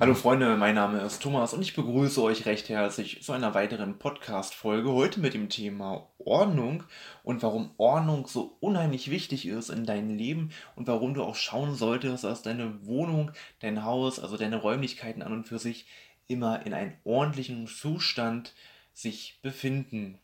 Hallo Freunde, mein Name ist Thomas und ich begrüße euch recht herzlich zu einer weiteren Podcast-Folge. Heute mit dem Thema Ordnung und warum Ordnung so unheimlich wichtig ist in deinem Leben und warum du auch schauen solltest, dass deine Wohnung, dein Haus, also deine Räumlichkeiten an und für sich immer in einem ordentlichen Zustand sich befinden.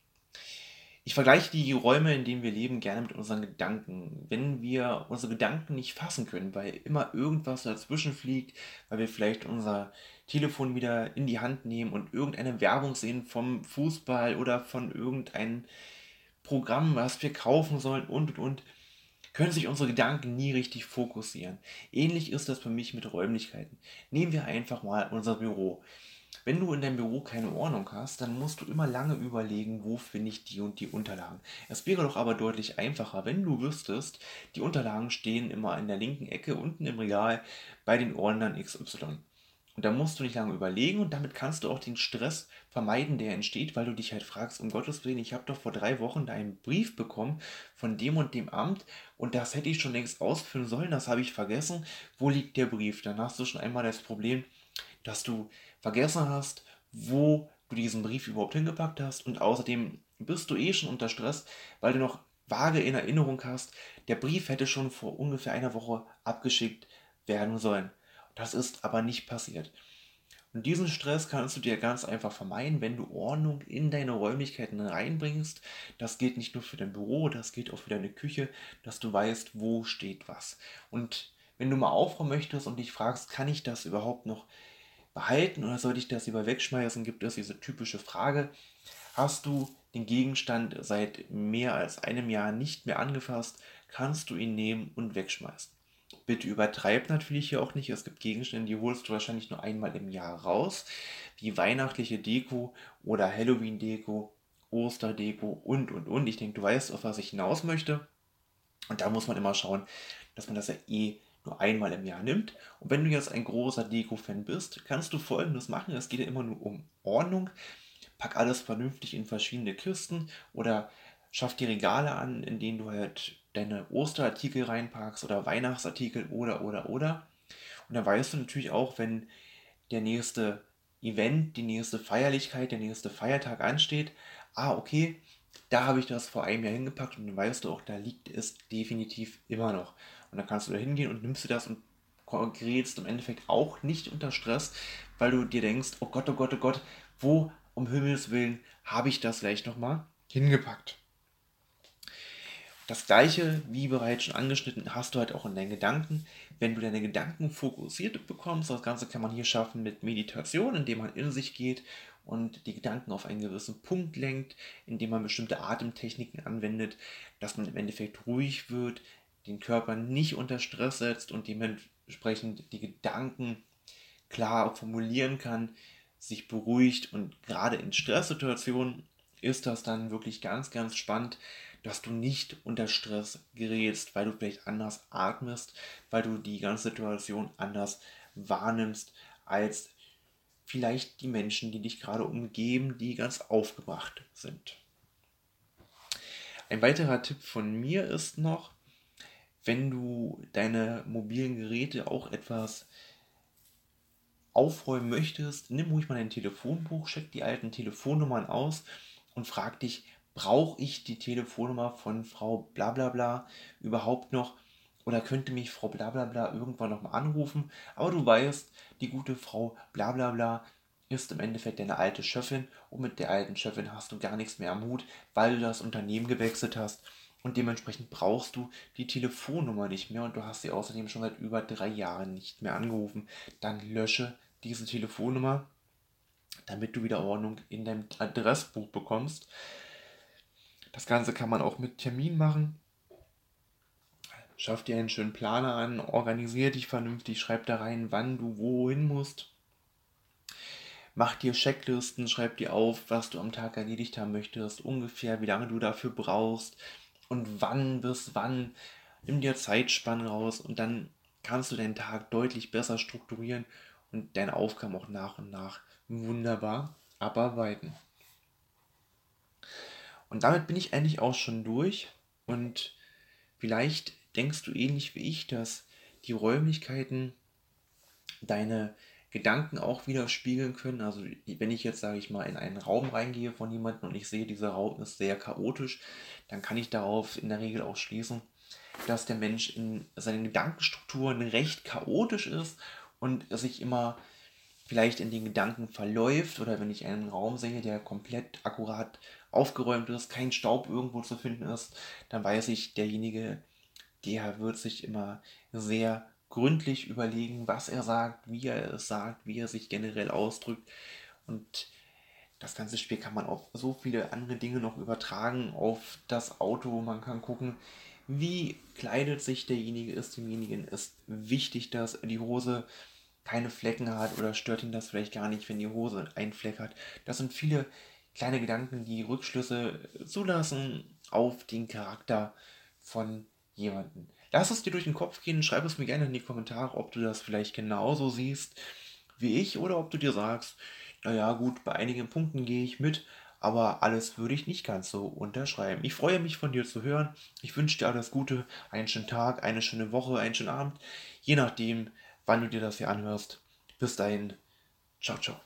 Ich vergleiche die Räume, in denen wir leben, gerne mit unseren Gedanken. Wenn wir unsere Gedanken nicht fassen können, weil immer irgendwas dazwischen fliegt, weil wir vielleicht unser Telefon wieder in die Hand nehmen und irgendeine Werbung sehen vom Fußball oder von irgendeinem Programm, was wir kaufen sollen und und und, können sich unsere Gedanken nie richtig fokussieren. Ähnlich ist das für mich mit Räumlichkeiten. Nehmen wir einfach mal unser Büro. Wenn du in deinem Büro keine Ordnung hast, dann musst du immer lange überlegen, wo finde ich die und die Unterlagen. Es wäre doch aber deutlich einfacher, wenn du wüsstest, die Unterlagen stehen immer in der linken Ecke unten im Regal bei den Ordnern XY. Und da musst du nicht lange überlegen und damit kannst du auch den Stress vermeiden, der entsteht, weil du dich halt fragst, um Gottes Willen, ich habe doch vor drei Wochen deinen Brief bekommen von dem und dem Amt und das hätte ich schon längst ausfüllen sollen, das habe ich vergessen. Wo liegt der Brief? Dann hast du schon einmal das Problem, dass du vergessen hast, wo du diesen Brief überhaupt hingepackt hast und außerdem bist du eh schon unter Stress, weil du noch vage in Erinnerung hast, der Brief hätte schon vor ungefähr einer Woche abgeschickt werden sollen. Das ist aber nicht passiert. Und diesen Stress kannst du dir ganz einfach vermeiden, wenn du Ordnung in deine Räumlichkeiten reinbringst. Das gilt nicht nur für dein Büro, das gilt auch für deine Küche, dass du weißt, wo steht was. Und wenn du mal aufräumen möchtest und dich fragst, kann ich das überhaupt noch behalten oder sollte ich das lieber wegschmeißen, gibt es diese typische Frage, hast du den Gegenstand seit mehr als einem Jahr nicht mehr angefasst, kannst du ihn nehmen und wegschmeißen. Bitte übertreib natürlich hier auch nicht. Es gibt Gegenstände, die holst du wahrscheinlich nur einmal im Jahr raus, wie weihnachtliche Deko oder Halloween-Deko, Osterdeko und und und. Ich denke, du weißt, auf was ich hinaus möchte. Und da muss man immer schauen, dass man das ja eh nur einmal im Jahr nimmt. Und wenn du jetzt ein großer Deko-Fan bist, kannst du folgendes machen. Es geht ja immer nur um Ordnung. Pack alles vernünftig in verschiedene Kisten oder schaff die Regale an, in denen du halt deine Osterartikel reinpackst oder Weihnachtsartikel oder oder oder. Und dann weißt du natürlich auch, wenn der nächste Event, die nächste Feierlichkeit, der nächste Feiertag ansteht, ah, okay, da habe ich das vor einem Jahr hingepackt und dann weißt du auch, da liegt es definitiv immer noch. Und dann kannst du da hingehen und nimmst du das und gerätst im Endeffekt auch nicht unter Stress, weil du dir denkst, oh Gott, oh Gott, oh Gott, wo um Himmels Willen habe ich das gleich nochmal hingepackt. Das gleiche, wie bereits schon angeschnitten, hast du halt auch in deinen Gedanken. Wenn du deine Gedanken fokussiert bekommst, das Ganze kann man hier schaffen mit Meditation, indem man in sich geht und die Gedanken auf einen gewissen Punkt lenkt, indem man bestimmte Atemtechniken anwendet, dass man im Endeffekt ruhig wird, den Körper nicht unter Stress setzt und dementsprechend die Gedanken klar formulieren kann, sich beruhigt und gerade in Stresssituationen ist das dann wirklich ganz, ganz spannend, dass du nicht unter Stress gerätst, weil du vielleicht anders atmest, weil du die ganze Situation anders wahrnimmst als vielleicht die Menschen, die dich gerade umgeben, die ganz aufgebracht sind. Ein weiterer Tipp von mir ist noch, wenn du deine mobilen Geräte auch etwas aufräumen möchtest, nimm ruhig mal dein Telefonbuch, check die alten Telefonnummern aus und frag dich, brauche ich die Telefonnummer von Frau Blablabla überhaupt noch? Oder könnte mich Frau Blablabla irgendwann nochmal anrufen? Aber du weißt, die gute Frau Blablabla ist im Endeffekt deine alte Chefin und mit der alten Chefin hast du gar nichts mehr am Hut, weil du das Unternehmen gewechselt hast und dementsprechend brauchst du die Telefonnummer nicht mehr und du hast sie außerdem schon seit über drei Jahren nicht mehr angerufen. Dann lösche diese Telefonnummer, damit du wieder Ordnung in deinem Adressbuch bekommst. Das Ganze kann man auch mit Termin machen. Schaff dir einen schönen Planer an, organisier dich vernünftig, schreib da rein, wann du wohin musst. Mach dir Checklisten, schreib dir auf, was du am Tag erledigt haben möchtest, ungefähr, wie lange du dafür brauchst und wann bis wann. Nimm dir Zeitspannen raus und dann kannst du deinen Tag deutlich besser strukturieren und deine Aufgaben auch nach und nach wunderbar abarbeiten. Und damit bin ich eigentlich auch schon durch und vielleicht denkst du ähnlich wie ich, dass die Räumlichkeiten deine Gedanken auch widerspiegeln können. Also wenn ich jetzt, sage ich mal, in einen Raum reingehe von jemandem und ich sehe, dieser Raum ist sehr chaotisch, dann kann ich darauf in der Regel auch schließen, dass der Mensch in seinen Gedankenstrukturen recht chaotisch ist und sich immer vielleicht in den Gedanken verläuft oder wenn ich einen Raum sehe, der komplett akkurat aufgeräumt ist, kein Staub irgendwo zu finden ist, dann weiß ich, derjenige, der wird sich immer sehr gründlich überlegen, was er sagt, wie er es sagt, wie er sich generell ausdrückt. Und das ganze Spiel kann man auf so viele andere Dinge noch übertragen, auf das Auto. Man kann gucken, wie kleidet sich derjenige, ist demjenigen, ist wichtig, dass die Hose keine Flecken hat oder stört ihn das vielleicht gar nicht, wenn die Hose einen Fleck hat. Das sind viele kleine Gedanken, die Rückschlüsse zulassen auf den Charakter von jemandem. Lass es dir durch den Kopf gehen, schreib es mir gerne in die Kommentare, ob du das vielleicht genauso siehst wie ich oder ob du dir sagst, naja gut, bei einigen Punkten gehe ich mit, aber alles würde ich nicht ganz so unterschreiben. Ich freue mich von dir zu hören. Ich wünsche dir alles Gute, einen schönen Tag, eine schöne Woche, einen schönen Abend, je nachdem, wann du dir das hier anhörst. Bis dahin, ciao, ciao.